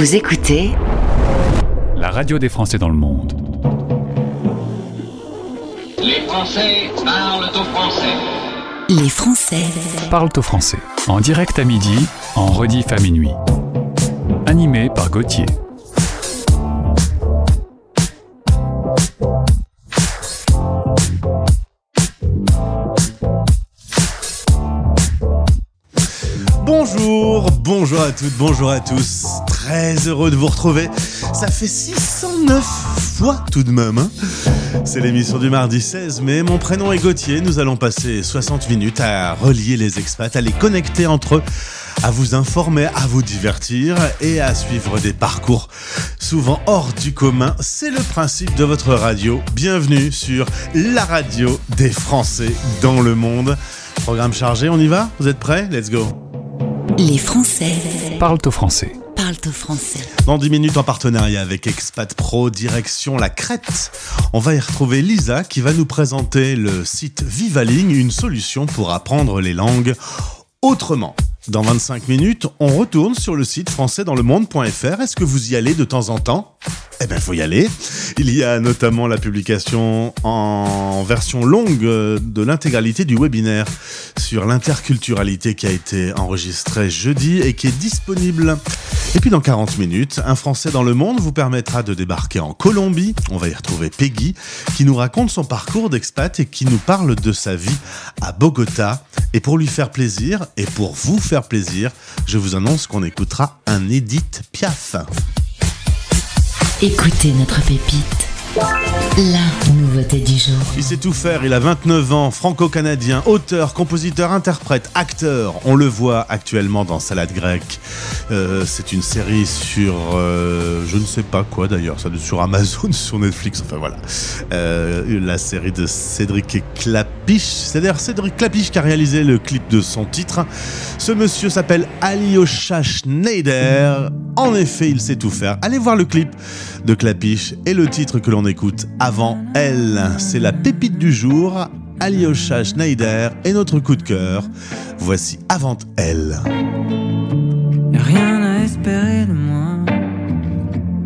Vous écoutez la radio des Français dans le monde. Les Français parlent au français. Les Français parlent au français. En direct à midi, en rediff à minuit. Animé par Gauthier. Bonjour, bonjour à toutes, bonjour à tous. Très heureux de vous retrouver. Ça fait 609 fois tout de même. Hein. C'est l'émission du mardi 16 mai. Mon prénom est Gauthier. Nous allons passer 60 minutes à relier les expats, à les connecter entre eux, à vous informer, à vous divertir et à suivre des parcours souvent hors du commun. C'est le principe de votre radio. Bienvenue sur la radio des Français dans le monde. Programme chargé, on y va? Vous êtes prêts? Let's go Les Français parlent au français. Dans 10 minutes en partenariat avec Expat Pro, direction la Crète. On va y retrouver Lisa qui va nous présenter le site Vivaling, une solution pour apprendre les langues autrement. Dans 25 minutes, on retourne sur le site françaisdanslemonde.fr. Est-ce que vous y allez de temps en temps? Eh bien, faut y aller. Il y a notamment la publication en version longue de l'intégralité du webinaire sur l'interculturalité qui a été enregistré jeudi et qui est disponible. Et puis dans 40 minutes, un Français dans le monde vous permettra de débarquer en Colombie. On va y retrouver Peggy qui nous raconte son parcours d'expat et qui nous parle de sa vie à Bogota. Et pour lui faire plaisir et pour vous faire plaisir, je vous annonce qu'on écoutera un Edith Piaf. Écoutez notre pépite. La nouveauté du jour. Il sait tout faire, il a 29 ans, franco-canadien, auteur, compositeur, interprète, acteur. On le voit actuellement dans Salade grecque. Euh, c'est une série sur euh, je ne sais pas quoi d'ailleurs, sur Amazon, sur Netflix, enfin voilà. Euh, la série de Cédric Clapiche. C'est d'ailleurs Cédric Clapiche qui a réalisé le clip de son titre. Ce monsieur s'appelle Alyosha Schneider. En effet, il sait tout faire. Allez voir le clip de Clapiche et le titre que l'on écoute avant elle. C'est la pépite du jour, Alyosha Schneider et notre coup de cœur. Voici avant elle. Rien à espérer de moi.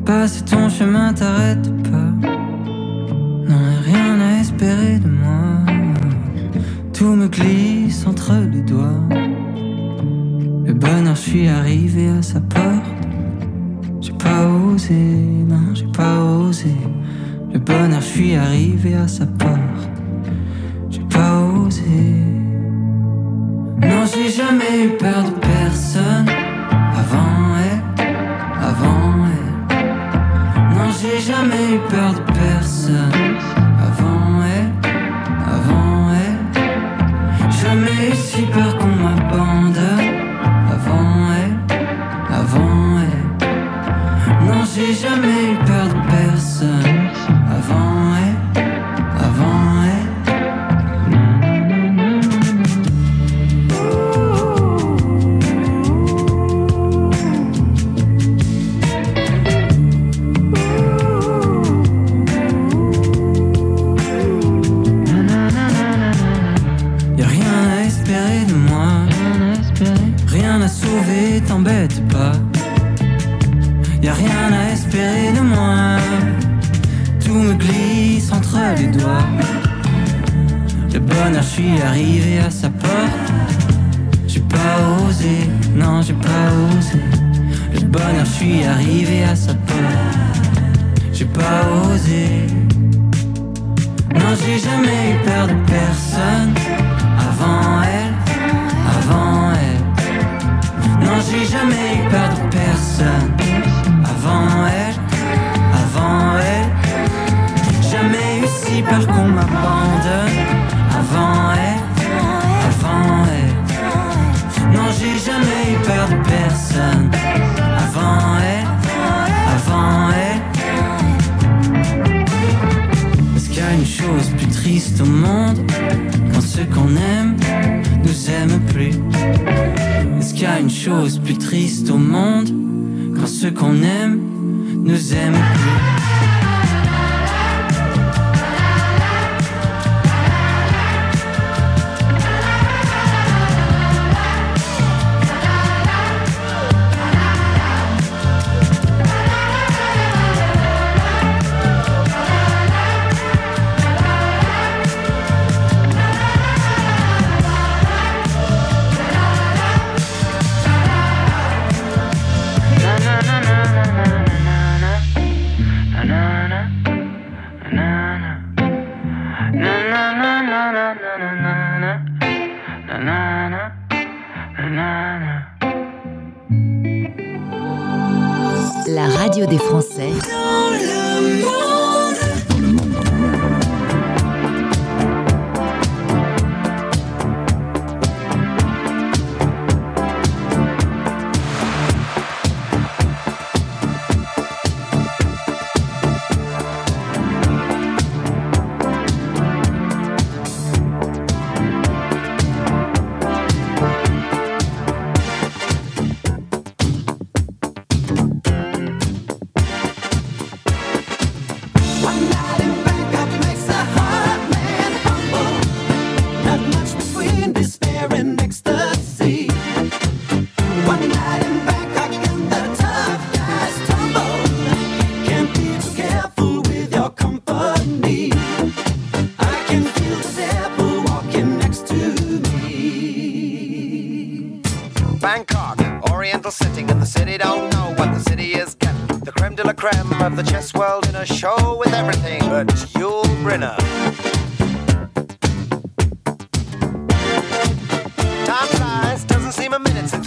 Passer ton chemin, t'arrête pas. Non, rien à espérer de moi. Tout me glisse entre les doigts. Le bonheur, je suis arrivé à sa porte. J'ai pas osé, non, j'ai pas osé. Le bonheur, je suis arrivé à sa porte. J'ai pas osé. Non, j'ai jamais eu peur de personne. Avant elle, avant elle. Non, j'ai jamais eu peur de personne. Avant elle, avant elle. Jamais eu si peur qu'on m'abandonne. J'ai jamais eu peur de personne.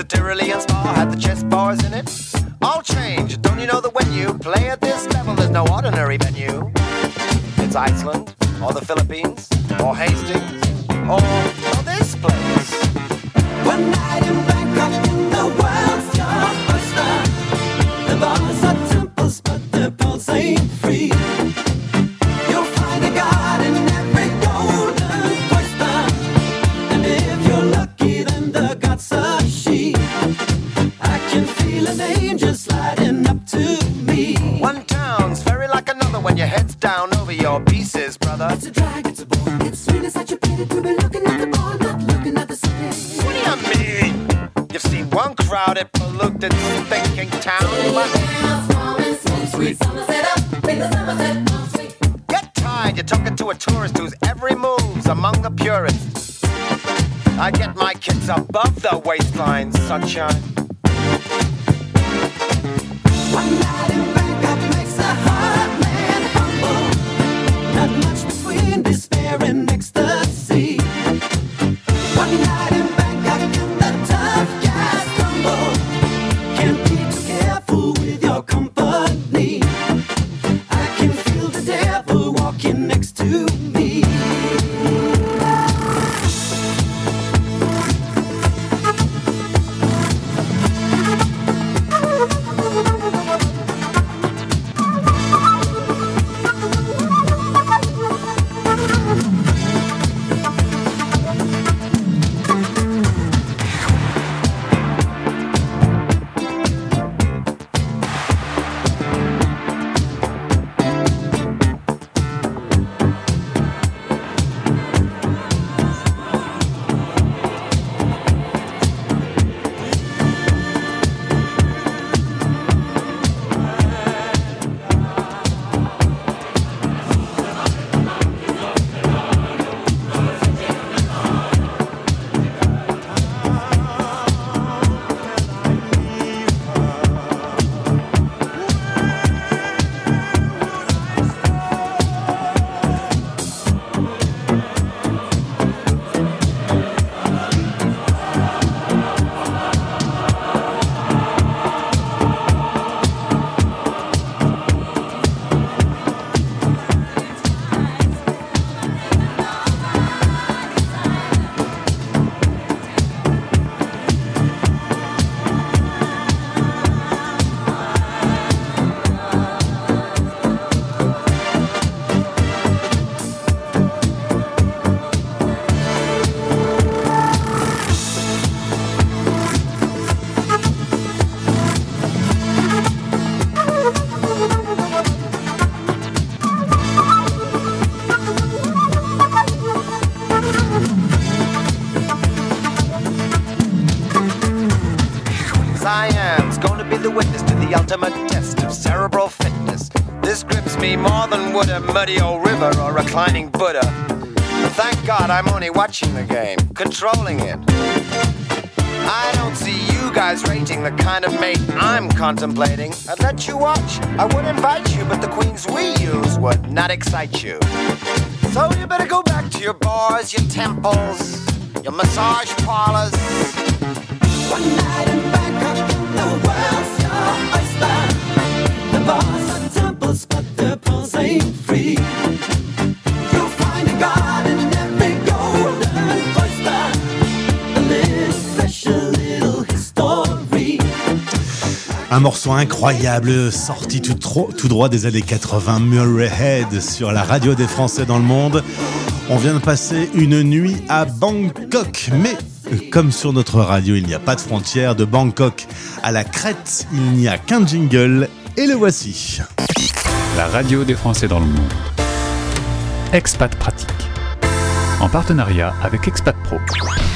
Tyrolean spa had the chess bars in it. All change, don't you know that when you play at this level, there's no ordinary venue? It's Iceland, or the Philippines, or Hastings, or, your pieces, brother. It's a drag, it's a bore. It's sweet as such a pity to be looking at the bar, not looking at the city. What do you mean? You've seen one crowded, polluted, thinking town, but get tired. You're talking to a tourist whose every move's among the purists. I get my kids above the waistline, sunshine. and muddy old river or reclining Buddha. Thank God I'm only watching the game, controlling it. I don't see you guys rating the kind of mate I'm contemplating. I'd let you watch. I would invite you, but the queens we use would not excite you. So you better go back to your bars, your temples, your massage parlors. One night in Bangkok, the world's your oyster. The bars are temples, but the pearls ain't Un morceau incroyable sorti tout, droit des années 80, Murray Head sur la radio des Français dans le monde. On vient de passer une nuit à Bangkok, mais euh, comme sur notre radio il n'y a pas de frontière, de Bangkok à la Crète, il n'y a qu'un jingle et le voici. La radio des Français dans le monde. Expat Pratique. En partenariat avec Expat Pro.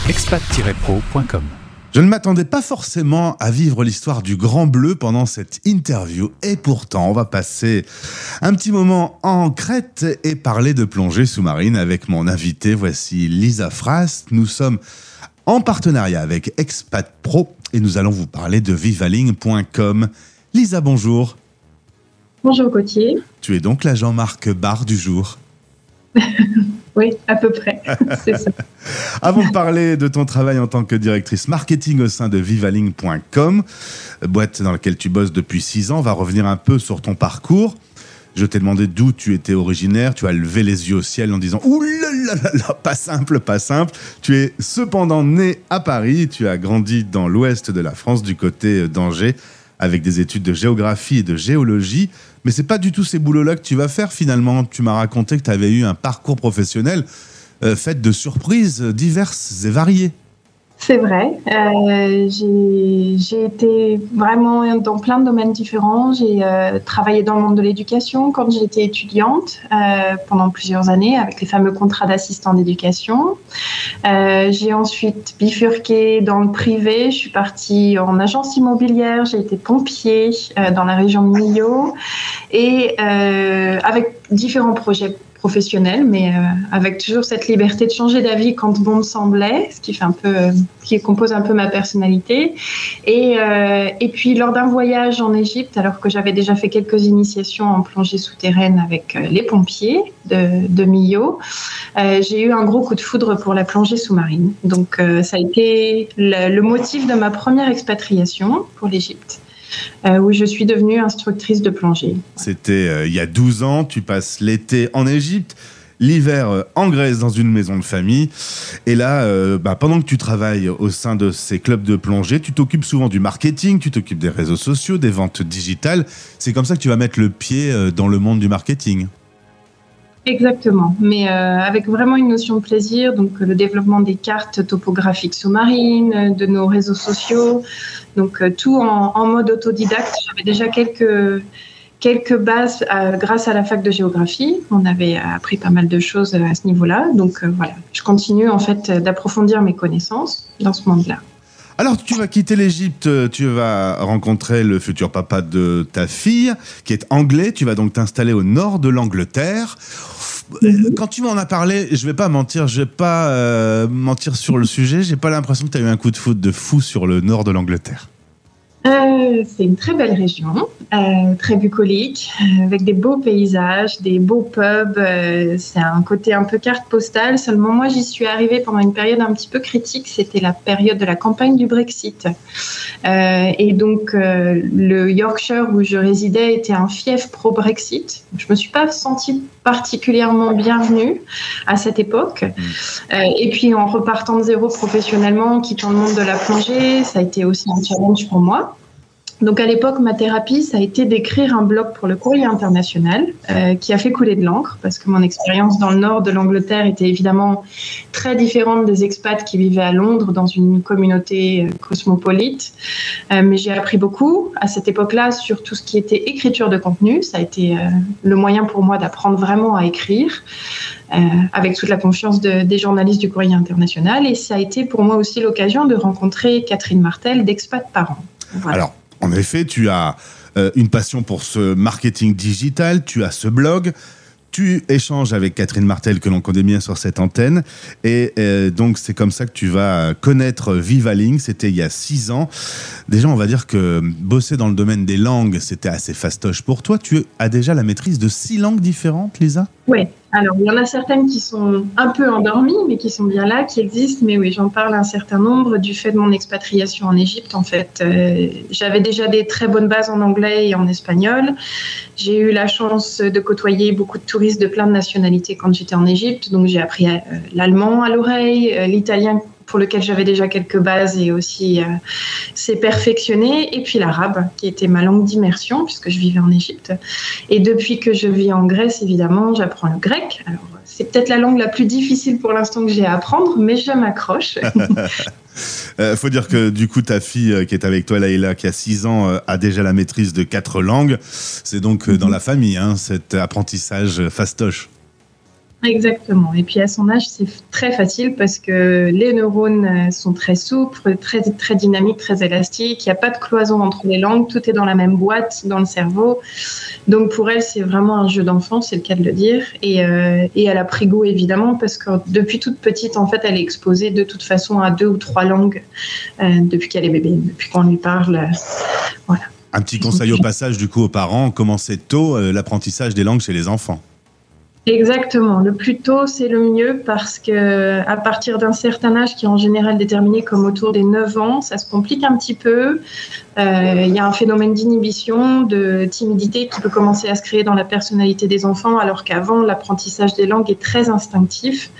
expat-pro.com. Je ne m'attendais pas forcément à vivre l'histoire du Grand Bleu pendant cette interview et pourtant on va passer un petit moment en Crète et parler de plongée sous-marine avec mon invité. Voici Lisa Frast. Nous sommes en partenariat avec Expat Pro et nous allons vous parler de vivaling.com. Lisa, bonjour. Bonjour Gauthier. Tu es donc la Jean-Marc Barre du jour. Oui, à peu près. C'est ça. Avant de parler de ton travail en tant que directrice marketing au sein de vivaling.com, boîte dans laquelle tu bosses depuis six ans, on va revenir un peu sur ton parcours. Je t'ai demandé d'où tu étais originaire. Tu as levé les yeux au ciel en disant Ouh là là là là, pas simple, pas simple. Tu es cependant né à Paris. Tu as grandi dans l'ouest de la France, du côté d'Angers, avec des études de géographie et de géologie. Mais c'est pas du tout ces boulots-là que tu vas faire finalement. Tu m'as raconté que tu avais eu un parcours professionnel euh, fait de surprises diverses et variées. C'est vrai. Euh, j'ai été vraiment dans plein de domaines différents. J'ai euh, travaillé dans le monde de l'éducation quand j'étais étudiante euh, pendant plusieurs années avec les fameux contrats d'assistant d'éducation. J'ai ensuite bifurqué dans le privé. Je suis partie en agence immobilière. J'ai été pompier dans la région de Millau et avec différents projets professionnels, mais euh, avec toujours cette liberté de changer d'avis quand bon me semblait, ce qui fait un peu, euh, qui compose un peu ma personnalité. Et, euh, et puis lors d'un voyage en Égypte, alors que j'avais déjà fait quelques initiations en plongée souterraine avec les pompiers de, de Millau, j'ai eu un gros coup de foudre pour la plongée sous-marine. Donc ça a été le motif de ma première expatriation pour l'Égypte. Euh, où je suis devenue instructrice de plongée. C'était euh, il y a 12 ans, tu passes l'été en Égypte, l'hiver euh, en Grèce dans une maison de famille. Et là, bah, pendant que tu travailles au sein de ces clubs de plongée, tu t'occupes souvent du marketing, tu t'occupes des réseaux sociaux, des ventes digitales. C'est comme ça que tu vas mettre le pied dans le monde du marketing. Exactement, mais euh, avec vraiment une notion de plaisir, donc le développement des cartes topographiques sous-marines, euh, de nos réseaux sociaux, donc euh, tout en, en mode autodidacte. J'avais déjà quelques quelques bases euh, grâce à la fac de géographie. On avait appris pas mal de choses à ce niveau-là, donc voilà. Je continue en fait d'approfondir mes connaissances dans ce monde-là. Alors, tu vas quitter l'Égypte, tu vas rencontrer le futur papa de ta fille, qui est anglais. Tu vas donc t'installer au nord de l'Angleterre. Euh, Quand tu m'en as parlé, je vais pas mentir, je vais pas euh, mentir sur le sujet. J'ai pas l'impression que tu as eu un coup de foot de fou sur le nord de l'Angleterre. Euh, c'est une très belle région, euh, très bucolique, euh, avec des beaux paysages, des beaux pubs. c'est un côté un peu carte postale. Seulement, moi, j'y suis arrivée pendant une période un petit peu critique. C'était la période de la campagne du Brexit. Et donc, le Yorkshire où je résidais était un fief pro-Brexit. Je me suis pas sentie particulièrement bienvenue à cette époque. Euh, et puis, en repartant de zéro professionnellement, en quittant le monde de la plongée, ça a été aussi un challenge pour moi. Donc à l'époque, ma thérapie, ça a été d'écrire un blog pour le courrier international euh, qui a fait couler de l'encre parce que mon expérience dans le nord de l'Angleterre était évidemment très différente des expats qui vivaient à Londres dans une communauté euh, cosmopolite. Euh, mais j'ai appris beaucoup à cette époque-là sur tout ce qui était écriture de contenu. Ça a été euh, le moyen pour moi d'apprendre vraiment à écrire. euh, avec toute la confiance de- des journalistes du courrier international. Et ça a été pour moi aussi l'occasion de rencontrer Catherine Martel d'Expat Parents. Voilà. En effet, tu as euh, une passion pour ce marketing digital, tu as ce blog, tu échanges avec Catherine Martel, que l'on connaît bien sur cette antenne, et euh, donc c'est comme ça que tu vas connaître Vivaling, c'était il y a six ans. Déjà, on va dire que bosser dans le domaine des langues, c'était assez fastoche pour toi. Tu as déjà la maîtrise de six langues différentes, Lisa? Ouais, Alors, il y en a certaines qui sont un peu endormies, mais qui sont bien là, qui existent. Mais oui, j'en parle un certain nombre du fait de mon expatriation en Égypte. En fait, euh, j'avais déjà des très bonnes bases en anglais et en espagnol. J'ai eu la chance de côtoyer beaucoup de touristes de plein de nationalités quand j'étais en Égypte. Donc, j'ai appris euh, l'allemand à l'oreille, euh, l'italien pour lequel j'avais déjà quelques bases et aussi euh, c'est perfectionné. Et puis l'arabe, qui était ma langue d'immersion puisque je vivais en Égypte. Et depuis que je vis en Grèce, évidemment, j'apprends le grec. Alors, c'est peut-être la langue la plus difficile pour l'instant que j'ai à apprendre, mais je m'accroche. Euh, faut dire que du coup, ta fille euh, qui est avec toi, Laïla, qui a 6 ans, euh, a déjà la maîtrise de quatre langues. C'est donc euh, dans la famille, hein, cet apprentissage fastoche. Exactement. Et puis à son âge, c'est très facile parce que les neurones euh, sont très souples, très, très dynamiques, très élastiques. Il n'y a pas de cloison entre les langues. Tout est dans la même boîte dans le cerveau. Donc pour elle, c'est vraiment un jeu d'enfant, c'est le cas de le dire. Et, euh, elle a pris goût évidemment parce que depuis toute petite, en fait, elle est exposée de toute façon à deux ou trois langues euh, depuis qu'elle est bébé, depuis qu'on lui parle. euh, voilà. Un petit conseil au passage du coup aux parents, commencez tôt euh, l'apprentissage des langues chez les enfants? Exactement. Le plus tôt, c'est le mieux parce que à partir d'un certain âge, qui est en général déterminé comme autour des 9 ans, ça se complique un petit peu. Euh, Il y a un phénomène d'inhibition, de timidité qui peut commencer à se créer dans la personnalité des enfants, alors qu'avant, l'apprentissage des langues est très instinctif.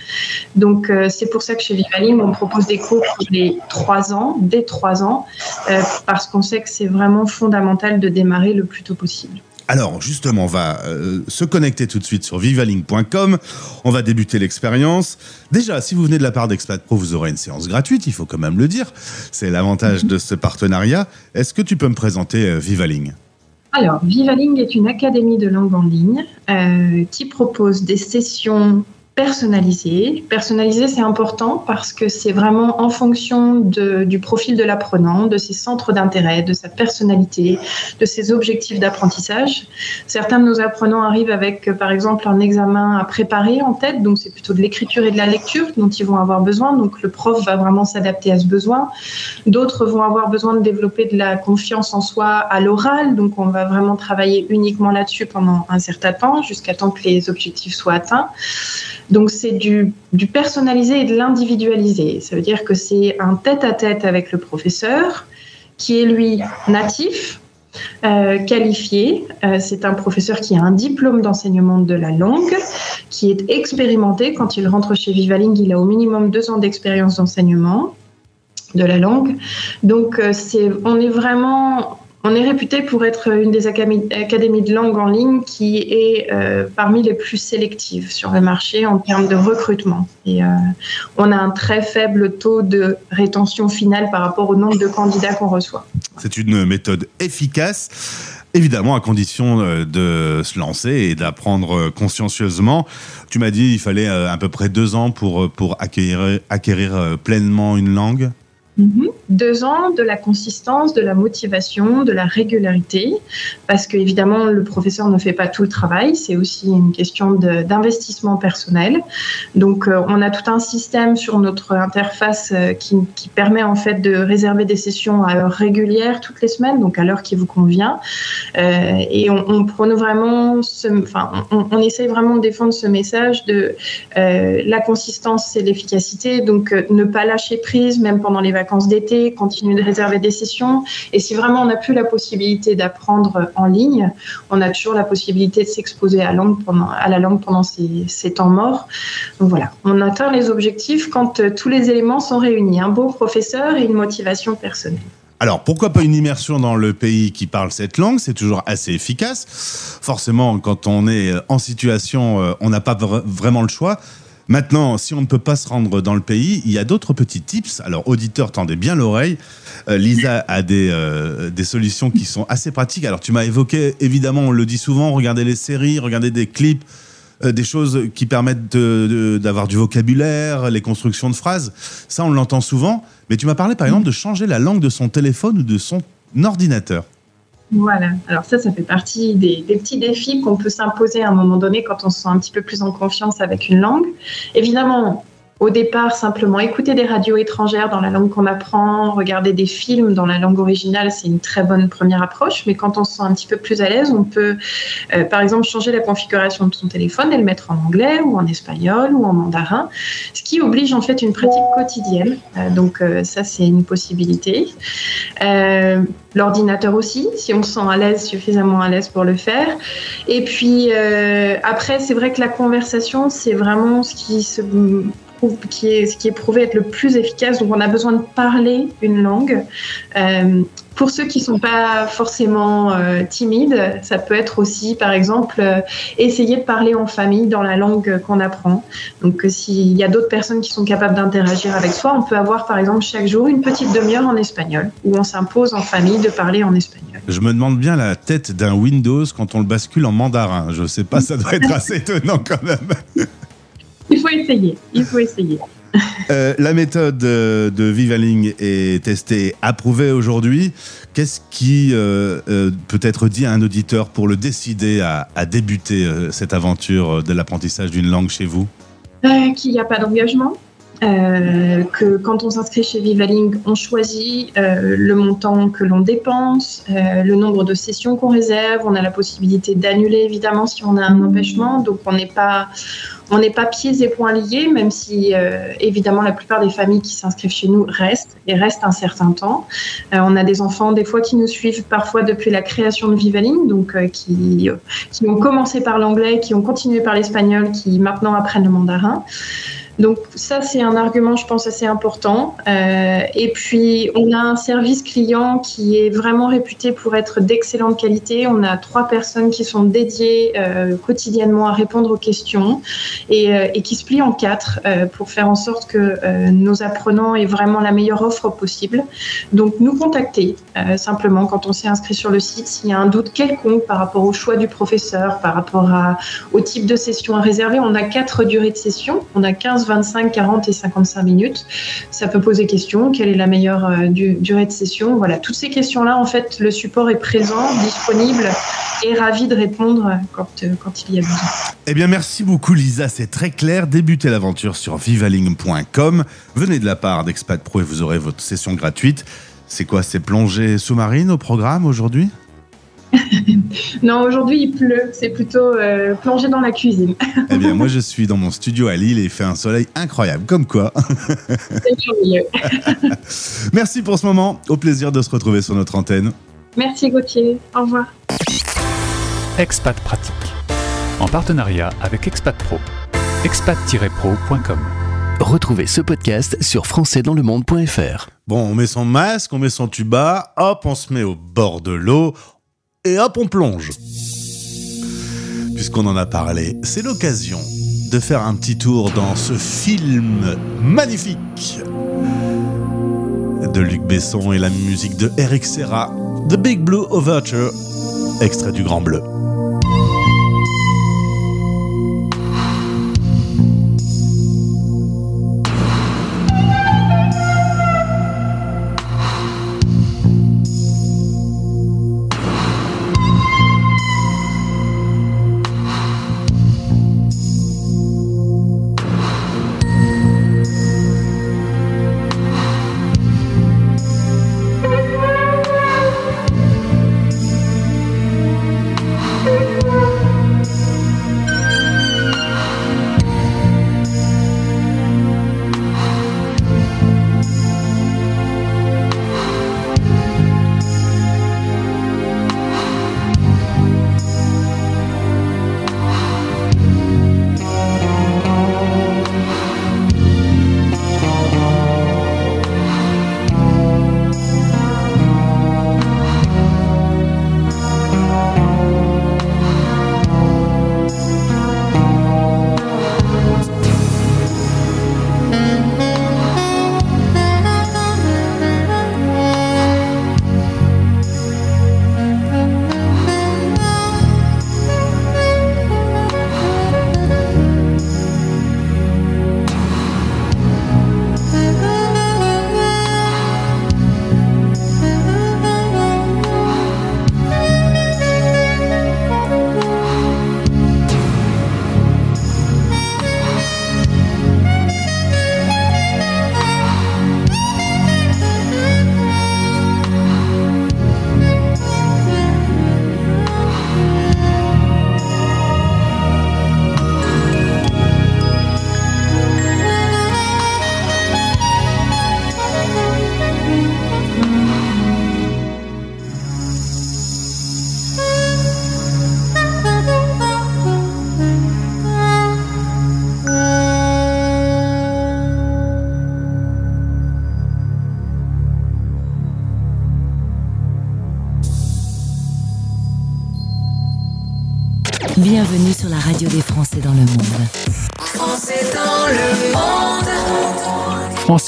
Donc, euh, c'est pour ça que chez Vivalim, on propose des cours pour les 3 ans, dès 3 ans, euh, parce qu'on sait que c'est vraiment fondamental de démarrer le plus tôt possible. Alors justement, on va euh, se connecter tout de suite sur vivaling.com. On va débuter l'expérience. Déjà, si vous venez de la part d'Expat Pro, vous aurez une séance gratuite, il faut quand même le dire. C'est l'avantage de ce partenariat. Est-ce que tu peux me présenter euh, Vivaling? Alors, Vivaling est une académie de langue en ligne euh, qui propose des sessions personnalisées. Personnalisées, c'est important parce que c'est vraiment en fonction de- du profil de l'apprenant, de ses centres d'intérêt, de sa personnalité, de ses objectifs d'apprentissage. Certains de nos apprenants arrivent avec, euh, par exemple, un examen à préparer en tête, donc c'est plutôt de l'écriture et de la lecture dont ils vont avoir besoin. Donc le prof va vraiment s'adapter à ce besoin. D'autres vont avoir besoin de développer de la confiance en soi à l'oral, donc on va vraiment travailler uniquement là-dessus pendant un certain temps, jusqu'à temps que les objectifs soient atteints. Donc c'est du, personnalisé et de l'individualisé. Ça veut dire que c'est un tête-à-tête avec le professeur, qui est lui natif, euh, qualifié. Euh, c'est un professeur qui a un diplôme d'enseignement de la langue, qui est expérimenté. Quand il rentre chez Vivaling, il a au minimum deux ans d'expérience d'enseignement de la langue. Donc, euh, c'est, on est vraiment, on est réputé pour être une des académies, de langue en ligne qui est euh, parmi les plus sélectives sur le marché en termes de recrutement. Et euh, on a un très faible taux de rétention finale par rapport au nombre de candidats qu'on reçoit. C'est une méthode efficace. Évidemment, à condition euh, de se lancer et d'apprendre consciencieusement. Tu m'as dit il fallait à peu près deux ans pour, pour acquérir, pleinement une langue. Mhm. Deux ans de la consistance, de la motivation, de la régularité, parce que évidemment le professeur ne fait pas tout le travail, c'est aussi une question d'investissement personnel. Donc euh, on a tout un système sur notre interface euh, qui, permet en fait de réserver des sessions à heure régulière toutes les semaines, donc à l'heure qui vous convient. Euh, et on, prône vraiment, enfin on, on essaye vraiment de défendre ce message de la consistance, c'est l'efficacité. Donc, ne pas lâcher prise, même pendant les vacances d'été, continuer de réserver des sessions. Et si vraiment on n'a plus la possibilité d'apprendre en ligne, on a toujours la possibilité de s'exposer à, la langue pendant ces, temps morts. Donc voilà, on atteint les objectifs quand euh, tous les éléments sont réunis. Un bon professeur et une motivation personnelle. Alors, pourquoi pas une immersion dans le pays qui parle cette langue? C'est toujours assez efficace. Forcément, quand on est en situation, euh, on n'a pas vra- vraiment le choix. Maintenant, si on ne peut pas se rendre dans le pays, il y a d'autres petits tips. Alors, auditeurs, tendez bien l'oreille. Euh, Lisa a des, euh, des solutions qui sont assez pratiques. Alors, tu m'as évoqué, évidemment, on le dit souvent, regardez les séries, regardez des clips, euh, des choses qui permettent d'avoir du vocabulaire, les constructions de phrases. Ça, on l'entend souvent. Mais tu m'as parlé, par exemple, de changer la langue de son téléphone ou de son ordinateur. Voilà, alors ça, ça fait partie des, petits défis qu'on peut s'imposer à un moment donné quand on se sent un petit peu plus en confiance avec une langue. Évidemment, au départ simplement écouter des radios étrangères dans la langue qu'on apprend, regarder des films dans la langue originale, c'est une très bonne première approche. Mais quand on se sent un petit peu plus à l'aise, on peut, euh, par exemple, changer la configuration de son téléphone et le mettre en anglais ou en espagnol ou en mandarin, ce qui oblige en fait une pratique quotidienne. Euh, donc euh, ça, c'est une possibilité. L'ordinateur aussi, si on se sent à l'aise, suffisamment à l'aise pour le faire. Et puis après, c'est vrai que la conversation, c'est vraiment ce qui se qui est, ce qui est prouvé être le plus efficace. Donc, on a besoin de parler une langue. Euh, pour ceux qui sont pas forcément euh, timides, ça peut être aussi, par exemple, euh, essayer de parler en famille dans la langue qu'on apprend. Donc, s'il y a d'autres personnes qui sont capables d'interagir avec soi, on peut avoir, par exemple, chaque jour une petite demi-heure en espagnol, où on s'impose en famille de parler en espagnol. Je me demande bien la tête d'un Windows quand on le bascule en mandarin. Je sais pas, ça doit être assez étonnant quand même. Il faut essayer, il faut essayer. Euh, la méthode euh, de Vivaling est testée, approuvée aujourd'hui. Qu'est-ce qui euh, euh, peut être dit à un auditeur pour le décider à, à débuter cette aventure de l'apprentissage d'une langue chez vous? Euh, qu'il n'y a pas d'engagement. Euh, que quand on s'inscrit chez Vivaling, on choisit euh, le montant que l'on dépense, euh, le nombre de sessions qu'on réserve. On a la possibilité d'annuler évidemment si on a un empêchement. Donc on n'est pas on n'est pas pieds et poings liés, même si évidemment la plupart des familles qui s'inscrivent chez nous restent et restent un certain temps. On a des enfants des fois qui nous suivent parfois depuis la création de Vivaling, donc qui, qui ont commencé par l'anglais, qui ont continué par l'espagnol, qui maintenant apprennent le mandarin. Donc ça, c'est un argument, je pense, assez important. Euh, et puis, on a un service client qui est vraiment réputé pour être d'excellente qualité. On a trois personnes qui sont dédiées euh, quotidiennement à répondre aux questions et, euh, et qui se plient en quatre pour faire en sorte que nos apprenants aient vraiment la meilleure offre possible. Donc, nous contacter euh, simplement quand on s'est inscrit sur le site s'il y a un doute quelconque par rapport au choix du professeur, par rapport au type de session à réserver. On a quatre durées de session. On a 15, 25, 40 et 55 minutes. Ça peut poser question. Quelle est la meilleure euh, du- durée de session? Voilà, toutes ces questions-là, en fait, le support est présent, disponible et ravi de répondre quand, euh, quand il y a besoin. Eh bien, merci beaucoup, Lisa. C'est très clair. Débutez l'aventure sur vivaling.com. Venez de la part d'Expat Pro et vous aurez votre session gratuite. C'est quoi C'est plongée sous-marine au programme aujourd'hui Non, aujourd'hui, il pleut. C'est plutôt euh, plonger dans la cuisine. Eh bien, moi, je suis dans mon studio à Lille et il fait un soleil incroyable. Comme quoi. C'est merveilleux. Merci pour ce moment. Au plaisir de se retrouver sur notre antenne. Merci Gauthier. Au revoir. Expat Pratique. En partenariat avec Expat Pro. expat-pro.com. Retrouvez ce podcast sur françaisdanslemonde.fr. Bon, on met son masque, on met son tuba, hop, on se met au bord de l'eau et hop, on plonge. Puisqu'on en a parlé, c'est l'occasion de faire un petit tour dans ce film magnifique de Luc Besson et la musique de Eric Serra, The Big Blue Overture, extrait du Grand Bleu.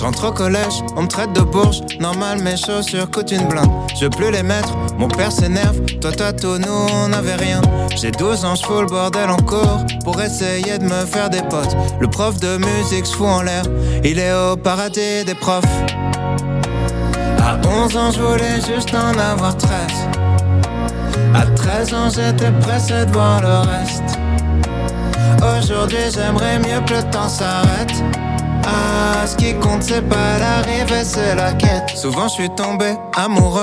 je rentre au collège, on me traite de bourge. Normal, mes chaussures coûtent une blinde. Je veux plus les mettre, mon père s'énerve. Toi, toi, tout, nous, on n'avait rien. J'ai 12 ans, je fous le bordel en cours pour essayer de me faire des potes. Le prof de musique se fout en l'air, il est au paradis des profs. À 11 ans, je voulais juste en avoir 13. À 13 ans, j'étais pressé de voir le reste. Aujourd'hui, j'aimerais mieux que le temps s'arrête. Ah, ce qui compte, c'est pas l'arrivée, c'est la quête. Souvent, je suis tombé amoureux,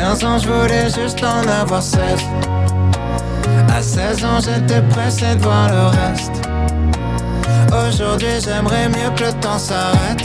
À 15 ans, je voulais juste en avoir 16. À 16 ans, j'étais pressé de voir le reste. Aujourd'hui, j'aimerais mieux que le temps s'arrête.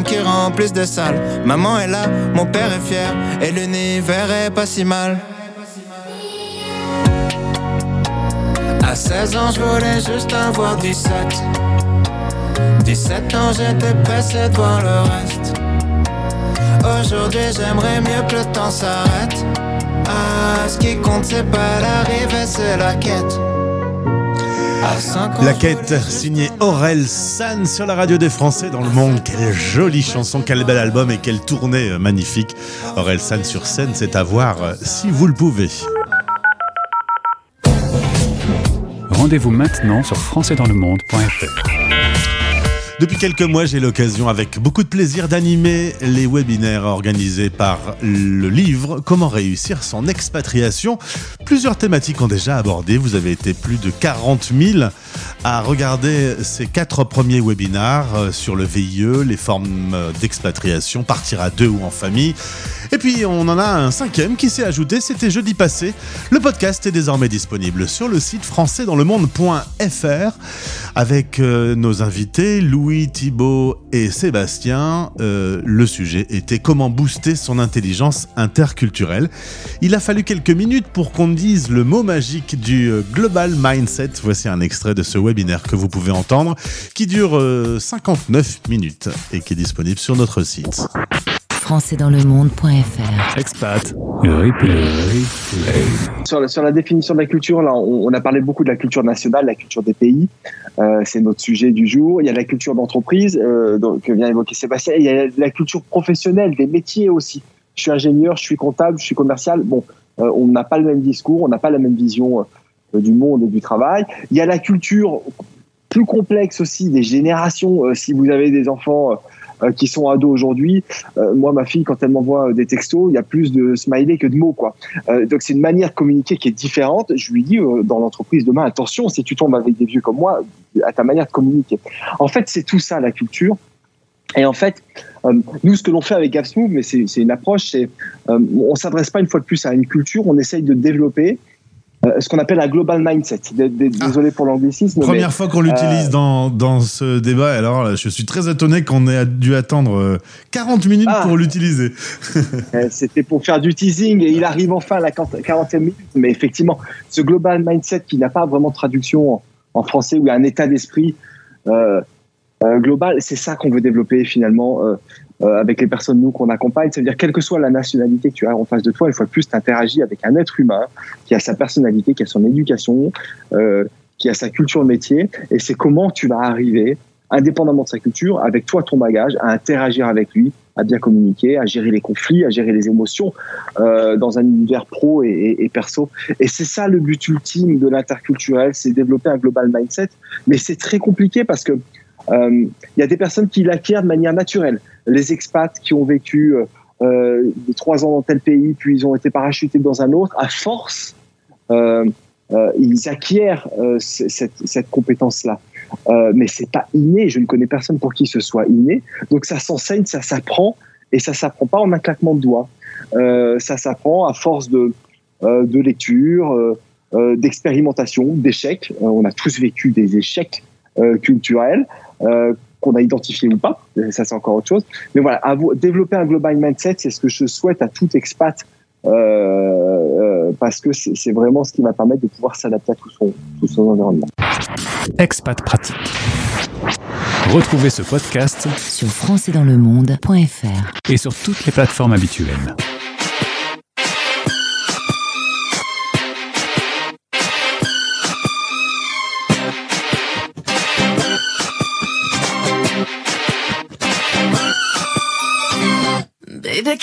qui remplissent des salles. Maman est là, mon père est fier et l'univers est pas si mal. À 16 ans, je voulais juste avoir 17. 17 ans, j'étais pressé de le reste. Aujourd'hui, j'aimerais mieux que le temps s'arrête. Ah, ce qui compte, c'est pas l'arrivée, c'est la quête. La quête signée Aurel San sur la radio des Français dans le monde. Quelle jolie chanson, quel bel album et quelle tournée euh, magnifique. Aurel San sur scène, c'est à voir euh, si vous le pouvez. Rendez-vous maintenant sur françaisdanslemonde.fr. Depuis quelques mois, j'ai l'occasion avec beaucoup de plaisir d'animer les webinaires organisés par le livre Comment réussir son expatriation. Plusieurs thématiques ont déjà abordé. Vous avez été plus de 40 000 à regarder ces quatre premiers webinaires euh, sur le VIE, les formes euh, d'expatriation, partir à deux ou en famille. Et puis on en a un cinquième qui s'est ajouté, c'était jeudi passé. Le podcast est désormais disponible sur le site françaisdanslemonde.fr avec euh, nos invités Louis, Thibault et Sébastien. Euh, le sujet était comment booster son intelligence interculturelle. Il a fallu quelques minutes pour qu'on dise le mot magique du euh, Global Mindset. Voici un extrait de ce webinaire que vous pouvez entendre qui dure euh, 59 minutes et qui est disponible sur notre site. françaisdanslemonde.fr Expat, replay, replay. Sur la, sur la définition de la culture, là, on, on a parlé beaucoup de la culture nationale, la culture des pays. Euh, c'est notre sujet du jour. Il y a la culture d'entreprise euh, que vient évoquer Sébastien. Il y a la culture professionnelle, des métiers aussi. Je suis ingénieur, je suis comptable, je suis commercial. Bon, euh, on n'a pas le même discours, on n'a pas la même vision euh, du monde et du travail. Il y a la culture plus complexe aussi des générations. Euh, si vous avez des enfants euh, qui sont ados aujourd'hui, euh, moi ma fille quand elle m'envoie des textos, il y a plus de smiley que de mots quoi. Euh, donc c'est une manière de communiquer qui est différente. Je lui dis euh, dans l'entreprise demain attention si tu tombes avec des vieux comme moi à ta manière de communiquer. En fait c'est tout ça la culture. Et en fait, euh, nous, ce que l'on fait avec GapSmooth, mais c'est c'est une approche, c'est euh, on s'adresse pas une fois de plus à une culture, on essaye de développer euh, ce qu'on appelle un global mindset. D- Désolé pour l'anglicisme. mais, Première fois qu'on l'utilise euh, dans, dans ce débat, alors là, je suis très étonné qu'on ait dû attendre euh, 40 minutes Ah. pour l'utiliser. Euh, C'était pour faire du teasing et il arrive enfin à la 40e minute. Mais effectivement, ce global mindset qui n'a pas vraiment de traduction en, en français ou un état d'esprit euh, euh, global, c'est ça qu'on veut développer finalement euh, euh, avec les personnes nous qu'on accompagne. C'est-à-dire quelle que soit la nationalité que tu as en face de toi, une fois de plus, tu interagis avec un être humain qui a sa personnalité, qui a son éducation, euh, qui a sa culture métier. Et c'est comment tu vas arriver, indépendamment de sa culture, avec toi ton bagage, à interagir avec lui, à bien communiquer, à gérer les conflits, à gérer les émotions euh, dans un univers pro et, et- et perso. Et c'est ça le but ultime de l'interculturel, c'est développer un global mindset. Mais c'est très compliqué parce que euh, il y a des personnes qui l'acquièrent de manière naturelle. Les expats qui ont vécu euh, euh, trois ans dans tel pays, puis ils ont été parachutés dans un autre, à force, euh, ils acquièrent cette, compétence-là. Mais c'est pas inné. Je ne connais personne pour qui ce soit inné. Donc ça s'enseigne, ça s'apprend, et ça s'apprend pas en un claquement de doigts. Ça s'apprend à force de, de lecture, d'expérimentation, d'échecs. On a tous vécu des échecs culturels qu'on a identifiés ou pas. Euh, Ça c'est encore autre chose. Mais voilà, développer un global mindset, c'est ce que je souhaite à tout expat. euh, euh, parce que c'est c'est vraiment ce qui va permettre de pouvoir s'adapter à tout son, tout son environnement. Expat Pratique. Retrouvez ce podcast sur françaisdanslemonde.fr. et sur toutes les plateformes habituelles.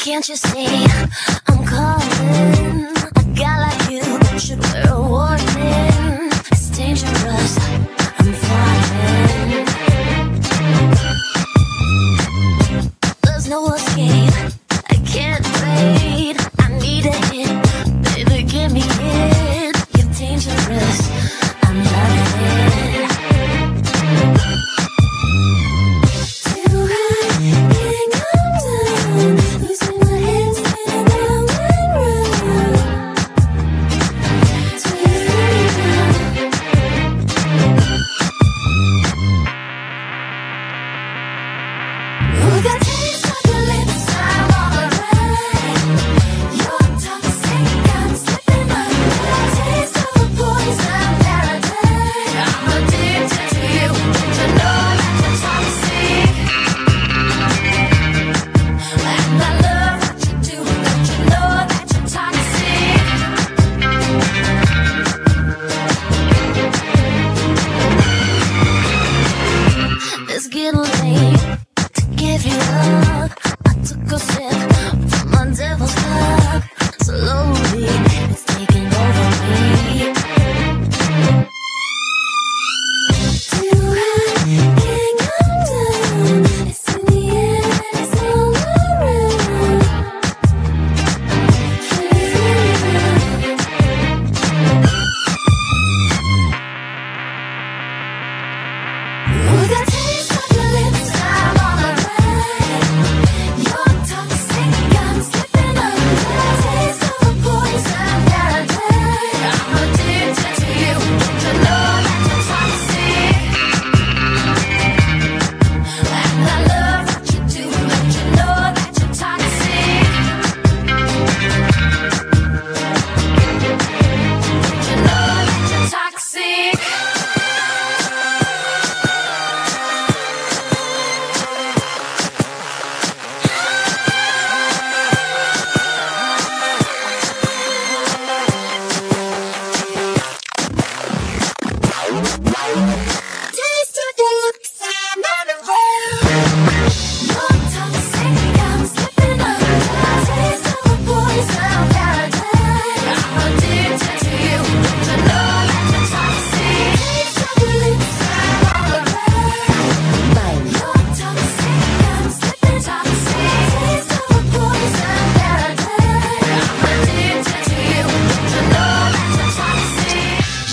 Can't you see I'm calling? A guy like you should wear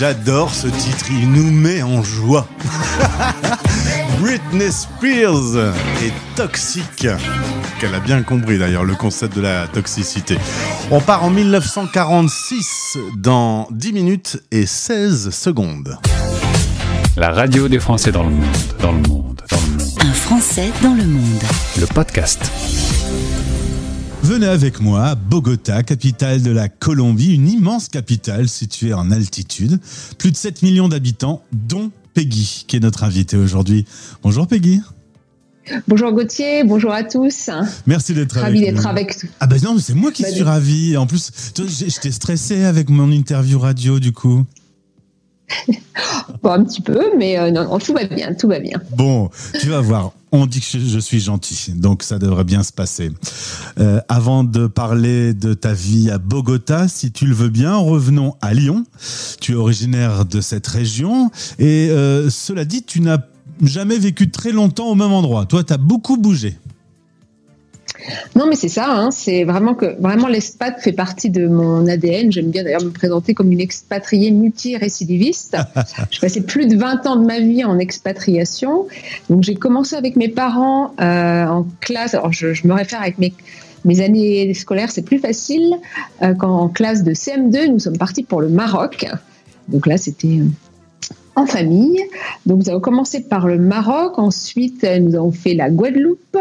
J'adore ce titre, il nous met en joie. Britney Spears est toxique. Qu'elle a bien compris d'ailleurs le concept de la toxicité. On part en 1946 dans 10 minutes et 16 secondes. La radio des Français dans le monde, dans le monde, dans le monde. Un Français dans le monde. Le podcast. Venez avec moi à Bogota, capitale de la Colombie, une immense capitale située en altitude. Plus de 7 millions d'habitants, dont Peggy, qui est notre invitée aujourd'hui. Bonjour Peggy. Bonjour Gauthier, bonjour à tous. Merci d'être Ravi avec d'être avec toi. Ah ben non, mais c'est moi qui Bah, suis ravi. En plus, j'étais stressé avec mon interview radio du coup. Bon, un petit peu, mais euh, non, tout va bien, tout va bien. Bon, tu vas voir. On dit que je, je suis gentil, donc ça devrait bien se passer. Euh, avant de parler de ta vie à Bogota, si tu le veux bien, revenons à Lyon. Tu es originaire de cette région et euh, cela dit, tu n'as jamais vécu très longtemps au même endroit. Toi, tu as beaucoup bougé. Non, mais c'est ça, hein, c'est vraiment que vraiment l'expat fait partie de mon ADN. J'aime bien d'ailleurs me présenter comme une expatriée multirécidiviste. J'ai passé plus de 20 ans de ma vie en expatriation. Donc j'ai commencé avec mes parents euh, en classe. Alors je, je me réfère avec mes mes années scolaires, c'est plus facile. Euh, quand en classe de CM2, nous sommes partis pour le Maroc. Donc là, c'était euh, en famille. Donc nous avons commencé par le Maroc. Ensuite, nous avons fait la Guadeloupe.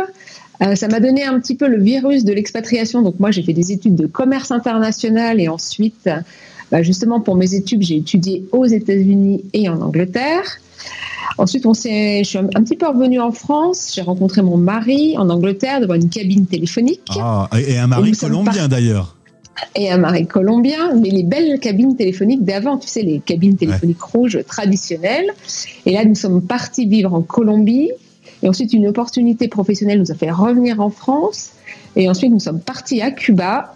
Euh, ça m'a donné un petit peu le virus de l'expatriation. Donc moi, j'ai fait des études de commerce international et ensuite, bah, justement pour mes études, j'ai étudié aux États-Unis et en Angleterre. Ensuite, on s'est, je suis un, petit peu revenue en France. J'ai rencontré mon mari en Angleterre devant une cabine téléphonique Ah, et un mari colombien d'ailleurs. et un mari colombien, mais les belles cabines téléphoniques d'avant, tu sais, les cabines téléphoniques rouges traditionnelles. Et là, nous sommes partis vivre en Colombie. Et ensuite, une opportunité professionnelle nous a fait revenir en France. Et ensuite, nous sommes partis à Cuba.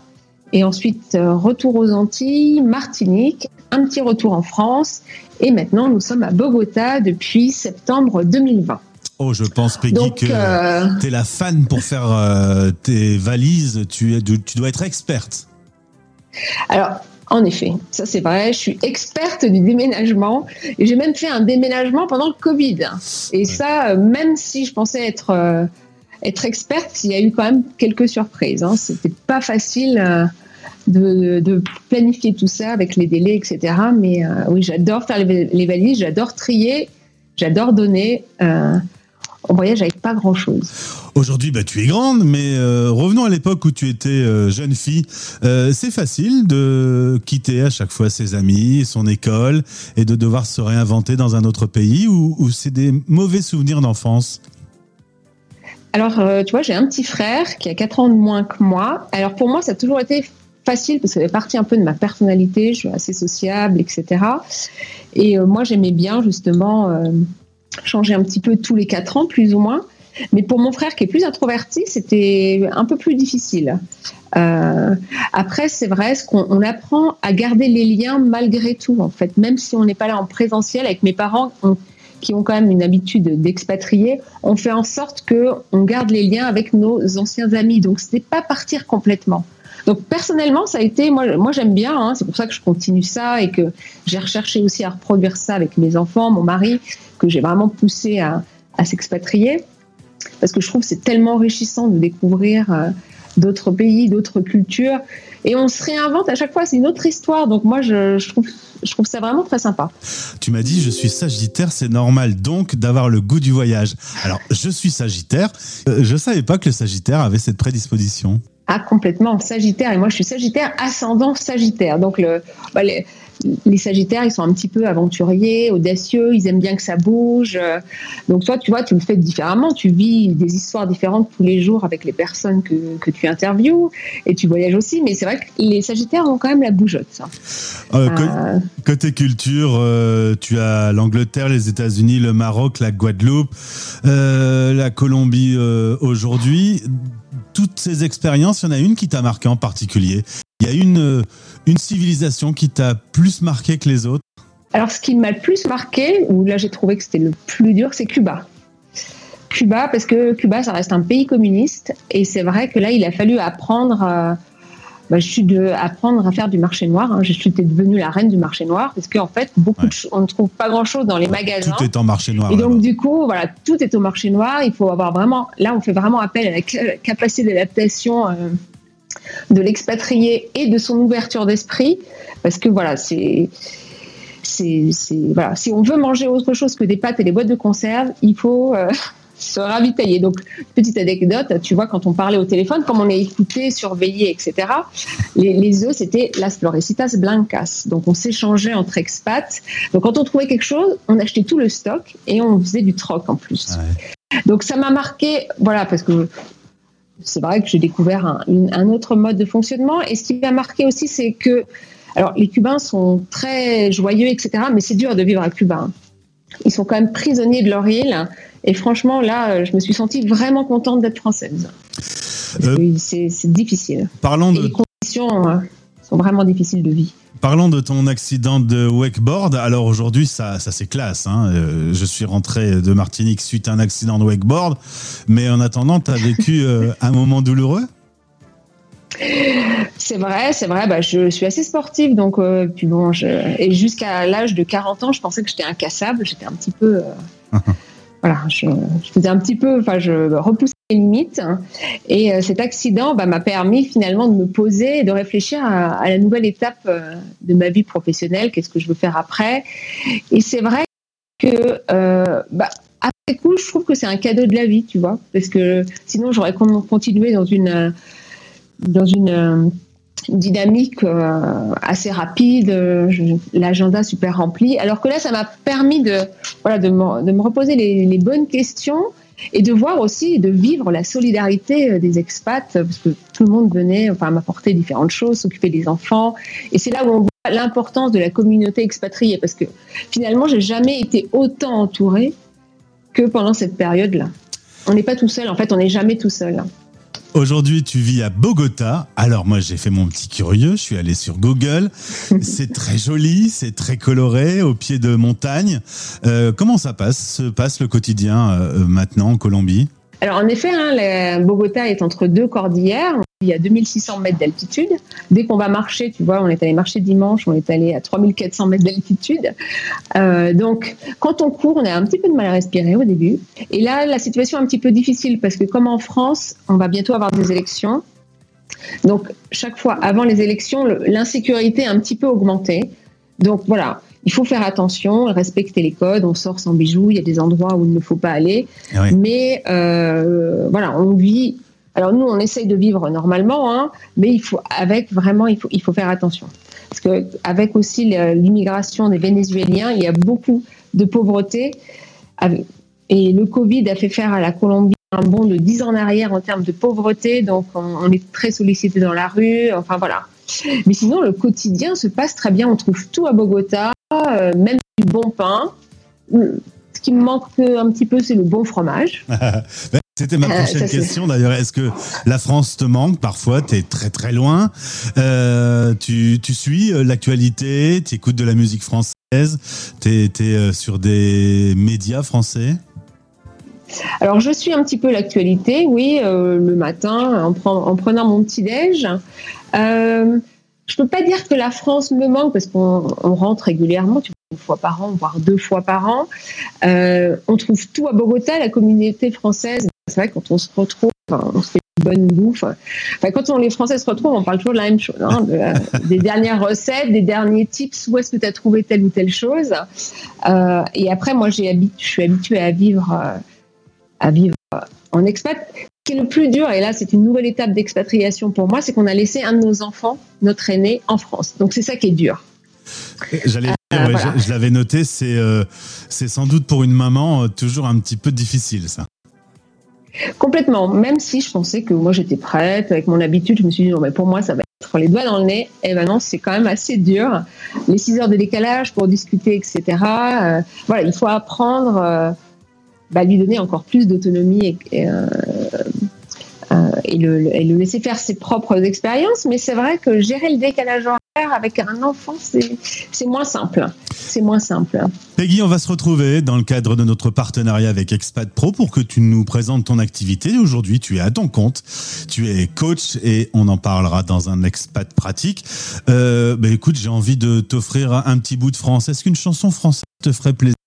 Et ensuite, euh, retour aux Antilles, Martinique, un petit retour en France. Et maintenant, nous sommes à Bogota depuis septembre 2020. Oh, je pense, Peggy, Donc, que euh, tu es la fan pour faire euh, tes valises. Tu, tu dois être experte. Alors, en effet, ça c'est vrai, je suis experte du déménagement et j'ai même fait un déménagement pendant le Covid. Et ça, euh, même si je pensais être, euh, être experte, il y a eu quand même quelques surprises. Hein. C'était pas facile euh, de, de planifier tout ça avec les délais, etc. Mais euh, oui, j'adore faire les, les valises, j'adore trier, j'adore donner. Euh, on voyage avec pas grand chose. Aujourd'hui, bah, tu es grande, mais euh, revenons à l'époque où tu étais euh, jeune fille. Euh, c'est facile de quitter à chaque fois ses amis, son école, et de devoir se réinventer dans un autre pays, ou, ou c'est des mauvais souvenirs d'enfance? Alors, tu vois, j'ai un petit frère qui a 4 ans de moins que moi. Alors, pour moi, ça a toujours été facile parce que ça fait partie un peu de ma personnalité. Je suis assez sociable, etc. Et moi, j'aimais bien, justement, changer un petit peu tous les 4 ans, plus ou moins. Mais pour mon frère qui est plus introverti, c'était un peu plus difficile. Euh, après, c'est vrai, ce qu'on on apprend à garder les liens malgré tout, en fait. Même si on n'est pas là en présentiel avec mes parents, qui ont quand même une habitude d'expatrier, on fait en sorte que on garde les liens avec nos anciens amis. Donc, c'était pas partir complètement. Donc, personnellement, ça a été, moi, moi j'aime bien. hein, c'est pour ça que je continue ça et que j'ai recherché aussi à reproduire ça avec mes enfants, mon mari, que j'ai vraiment poussé à, à s'expatrier parce que je trouve que c'est tellement enrichissant de découvrir euh, d'autres pays, d'autres cultures. Et on se réinvente à chaque fois, c'est une autre histoire. Donc moi, je, je trouve, je trouve ça vraiment très sympa. Tu m'as dit, je suis sagittaire, c'est normal donc d'avoir le goût du voyage. Alors, je suis sagittaire. Euh, je savais pas que le sagittaire avait cette prédisposition. Ah, complètement, Sagittaire. Et moi, je suis Sagittaire, ascendant Sagittaire. Donc, le, bah, les, les Sagittaires, ils sont un petit peu aventuriers, audacieux, ils aiment bien que ça bouge. Euh, Donc, toi, tu vois, tu le fais différemment. Tu vis des histoires différentes tous les jours avec les personnes que, que tu interviews et tu voyages aussi. Mais c'est vrai que les Sagittaires ont quand même la bougeotte. ça. Euh, Euh, Côté culture, euh, tu as l'Angleterre, les États-Unis, le Maroc, la Guadeloupe, euh, la Colombie euh, aujourd'hui. Toutes ces expériences, il y en a une qui t'a marqué en particulier. Il y a une, euh, une civilisation qui t'a plus marqué que les autres. Alors, ce qui m'a le plus marqué, ou là j'ai trouvé que c'était le plus dur, c'est Cuba. Cuba, parce que Cuba, ça reste un pays communiste, et c'est vrai que là, il a fallu apprendre euh, bah, je suis de apprendre à faire du marché noir. hein. Je suis devenue la reine du marché noir parce qu'en fait, beaucoup de cho- on ne trouve pas grand chose dans les magasins. Tout est en marché noir. Et donc, du coup, voilà, tout est au marché noir. Il faut avoir vraiment, là, on fait vraiment appel à la ca- capacité d'adaptation euh, de l'expatrié et de son ouverture d'esprit. Parce que, voilà, c'est. voilà. Si on veut manger autre chose que des pâtes et des boîtes de conserve, il faut euh, se ravitailler. Donc, petite anecdote, tu vois, quand on parlait au téléphone, comme on est écouté, surveillé, etc., les, les œufs, c'était las florecitas blancas. Donc, on s'échangeait entre expats. Donc, quand on trouvait quelque chose, on achetait tout le stock et on faisait du troc en plus. Donc, ça m'a marqué, voilà, parce que c'est vrai que j'ai découvert un, une- un autre mode de fonctionnement. Et ce qui m'a marqué aussi, c'est que, alors, les Cubains sont très joyeux, etc., mais c'est dur de vivre à Cuba. hein. Ils sont quand même prisonniers de leur île. Et franchement, là, je me suis sentie vraiment contente d'être française. Euh, c'est difficile. Parlons Et de les conditions euh, sont vraiment difficiles de vie. Parlons de ton accident de wakeboard. Alors aujourd'hui, ça, ça c'est classe. hein. Euh, je suis rentré de Martinique suite à un accident de wakeboard. Mais en attendant, tu as vécu euh, un moment douloureux? C'est vrai, c'est vrai. Bah, je suis assez sportive, donc euh, puis bon, je, et jusqu'à l'âge de 40 ans, je pensais que j'étais incassable. J'étais un petit peu, voilà, je, je faisais un petit peu, enfin, je repoussais hein. Et euh, cet accident bah, m'a permis finalement de me poser et de réfléchir à, la nouvelle étape euh, de ma vie professionnelle. Qu'est-ce que je veux faire après? Et c'est vrai que euh, bah, après coup, je trouve que c'est un cadeau de la vie, tu vois, parce que sinon j'aurais con- continué dans une dans une euh, dynamique assez rapide, l'agenda super rempli. Alors que là, ça m'a permis de, voilà, de, me, reposer les bonnes questions et de voir aussi, de vivre la solidarité euh, des expats, parce que tout le monde venait enfin, m'apporter différentes choses, s'occuper des enfants. Et c'est là où on voit l'importance de la communauté expatriée, parce que finalement, j'ai jamais été autant entourée que pendant cette période-là. On n'est pas tout seul, en fait, on n'est jamais tout seul. Aujourd'hui, tu vis à Bogota. Alors moi, j'ai fait mon petit curieux. Je suis allé sur Google. C'est très joli, c'est très coloré, au pied de montagne. Euh, comment ça passe, se passe le quotidien euh, maintenant en Colombie? Alors en effet, hein, Bogota est entre deux cordillères. Il y a 2600 mètres d'altitude. Dès qu'on va marcher, tu vois, on est allé marcher dimanche, on est allé à 3400 mètres d'altitude. Euh, donc quand on court, on a un petit peu de mal à respirer au début. Et là, la situation est un petit peu difficile parce que comme en France, on va bientôt avoir des élections. Donc chaque fois avant les élections, le- l'insécurité a un petit peu augmenté. Donc voilà, il faut faire attention, respecter les codes. On sort sans bijoux, il y a des endroits où il ne faut pas aller. Ah. Mais euh, voilà, on vit. Alors nous, on essaye de vivre normalement, hein, mais il faut avec vraiment, il faut il faut faire attention parce que avec aussi l'immigration des Vénézuéliens, il y a beaucoup de pauvreté et le Covid a fait faire à la Colombie un bond de 10 ans en arrière en termes de pauvreté, donc on, est très sollicité dans la rue, enfin voilà. Mais sinon, le quotidien se passe très bien. On trouve tout à Bogota, euh, même du bon pain. Ce qui me manque un petit peu, c'est le bon fromage. C'était ma Euh, prochaine question d'ailleurs. Est-ce que la France te manque parfois Tu es très très loin. Euh, tu, tu suis euh, l'actualité, tu écoutes de la musique française, tu es, sur des médias français? Alors, je suis un petit peu l'actualité, oui, euh, le matin, en, pre- en prenant mon petit-déj. Euh, je peux pas dire que la France me manque parce qu'on on rentre régulièrement, tu une fois par an, voire deux fois par an. Euh, on trouve tout à Bogota, la communauté française. C'est vrai, quand on se retrouve, on se fait une bonne bouffe. Enfin, quand on, les Français se retrouvent, on parle toujours de la même chose. hein, de des dernières recettes, des derniers tips, où est-ce que tu as trouvé telle ou telle chose. Euh, et après, moi, j'ai je suis habituée à vivre, euh, à vivre en expat. Ce qui est le plus dur, et là, c'est une nouvelle étape d'expatriation pour moi, c'est qu'on a laissé un de nos enfants, notre aîné, en France. Donc, c'est ça qui est dur. J'allais dire, Euh, ouais, voilà. je, je l'avais noté, c'est euh, sans doute pour une maman euh, toujours un petit peu difficile ça. Complètement. Même si je pensais que moi, j'étais prête, avec mon habitude, je me suis dit, non, mais pour moi, ça va être les doigts dans le nez. Et ben non, c'est quand même assez dur. Les six heures de décalage pour discuter, etc. Euh, voilà, il faut apprendre, euh, bah, lui donner encore plus d'autonomie et, euh, et, le, et le laisser faire ses propres expériences. Mais c'est vrai que gérer le décalage horaire avec un enfant, c'est moins simple. C'est moins simple. Peggy, on va se retrouver dans le cadre de notre partenariat avec Expat Pro pour que tu nous présentes ton activité. Aujourd'hui, tu es à ton compte, tu es coach et on en parlera dans un expat pratique. Euh, bah écoute, j'ai envie de t'offrir un petit bout de France. Est-ce qu'une chanson française te ferait plaisir?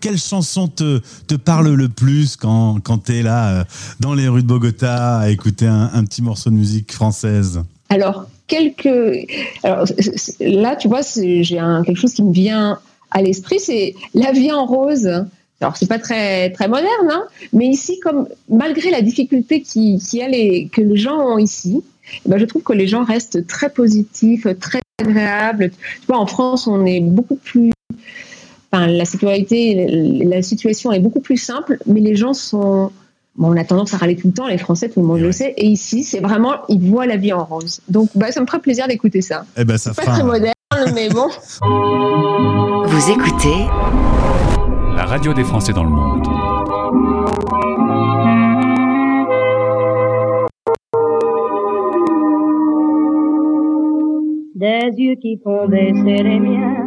Quelle chanson te, te parle le plus quand, quand tu es là euh, dans les rues de Bogota à écouter un, petit morceau de musique française? Alors, quelques. Alors, là, tu vois, j'ai quelque chose qui me vient à l'esprit, c'est La vie en rose. Alors, c'est pas très, très moderne, hein, mais ici, comme malgré la difficulté qui, qui les, que les gens ont ici, eh ben, je trouve que les gens restent très positifs, très agréables. Tu vois, en France, on est beaucoup plus. Enfin, la sécurité, la situation est beaucoup plus simple, mais les gens sont. Bon, on a tendance à râler tout le temps, les Français, tout le monde le sait. Et ici, c'est vraiment, ils voient la vie en rose. Donc, bah, ça me ferait plaisir d'écouter ça. Eh ben, ça Pas fera très un- moderne, mais bon. Vous écoutez La radio des Français dans le monde. Des yeux qui font baisser les miens,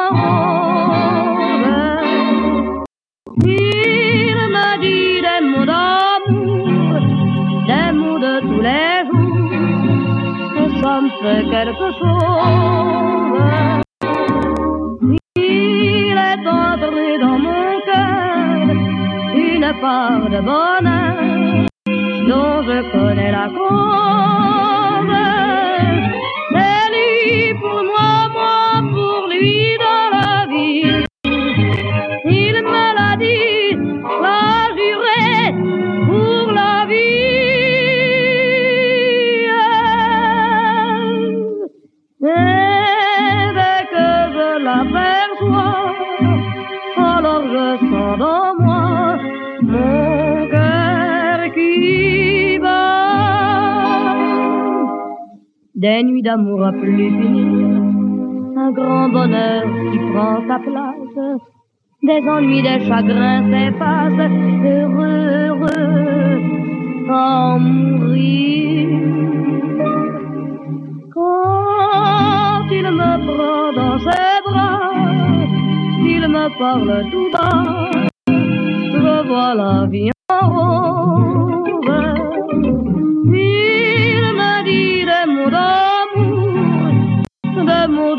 quelque chose. Il est entré dans mon cœur une part de bonheur dont je connais la cause. C'est lui pour moi Des nuits d'amour à plus finir, un grand bonheur qui prend sa place. Des ennuis, des chagrins s'effacent, heureux, heureux, sans mourir. Quand il me prend dans ses bras, il me parle tout bas, je vois la vie en rose.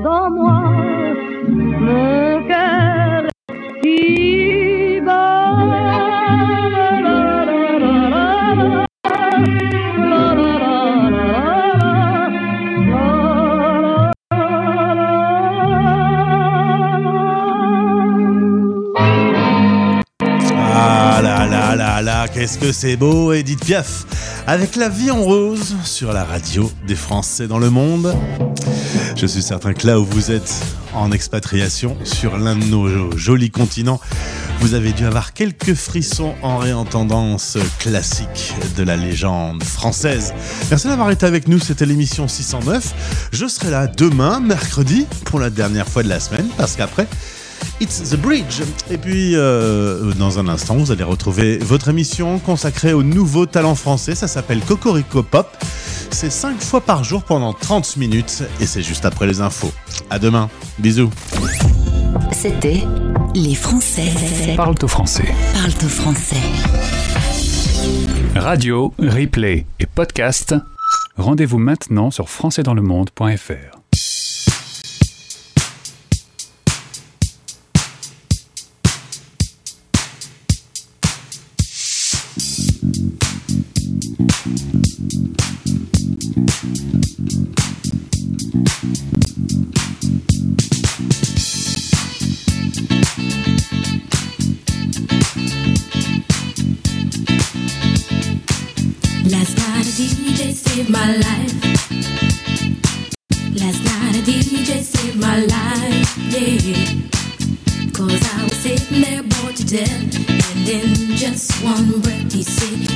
Je qu'est-ce que c'est beau, Edith Piaf, avec la vie en rose sur la radio des Français dans le monde. Je suis certain que là où vous êtes en expatriation sur l'un de nos jolis continents, vous avez dû avoir quelques frissons en réentendant ce classique de la légende française. Merci d'avoir été avec nous, c'était l'émission 609. Je serai là demain, mercredi, pour la dernière fois de la semaine, parce qu'après, It's the Bridge. Et puis, euh, dans un instant, vous allez retrouver votre émission consacrée aux nouveaux talents français. Ça s'appelle Cocorico Pop. C'est 5 fois par jour pendant 30 minutes et c'est juste après les infos. À demain. Bisous. C'était Les Français. Parle-toi français. Parle-toi français. Radio, replay et podcast, rendez-vous maintenant sur françaisdanslemonde.fr.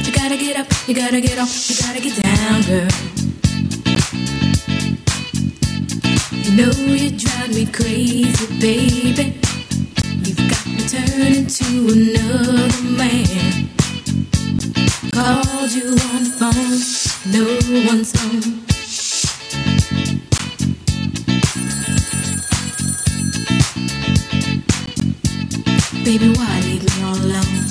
You gotta get up, you gotta get off, you gotta get down, girl. Know you drive me crazy, baby. You've got me turning to another man. Called you on the phone, no one's home. Baby, why leave me all alone?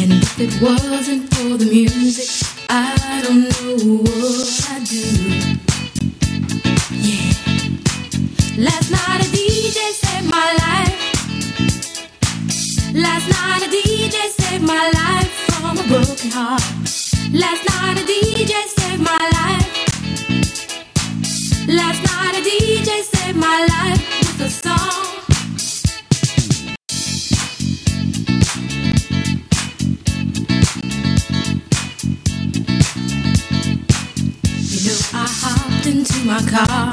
And if it wasn't for the music, I don't know what I'd do. Last night a DJ saved my life. Last night a DJ saved my life from a broken heart. Last night a DJ saved my life. Last night a DJ saved my life with a song. You know I hopped into my car,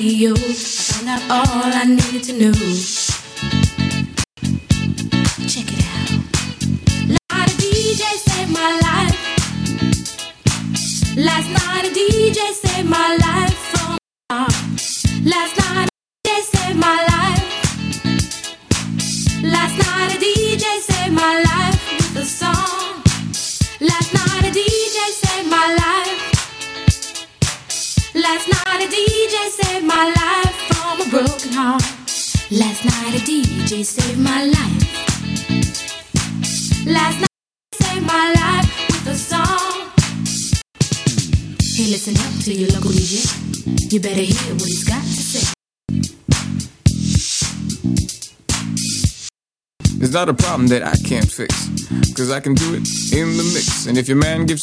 radio, I found out all I needed to know. Check it out. Last night a DJ saved my life. Last night a DJ saved my life from Last night a DJ saved my life. Last night a DJ saved my life with a song. Last night DJ saved my life from a broken heart. Last night a DJ saved my life. Last night saved my life with a song. Hey, listen up to your local DJ. You better hear what he's got to say. It's not a problem that I can't fix. Cause I can do it in the mix. And if your man gives it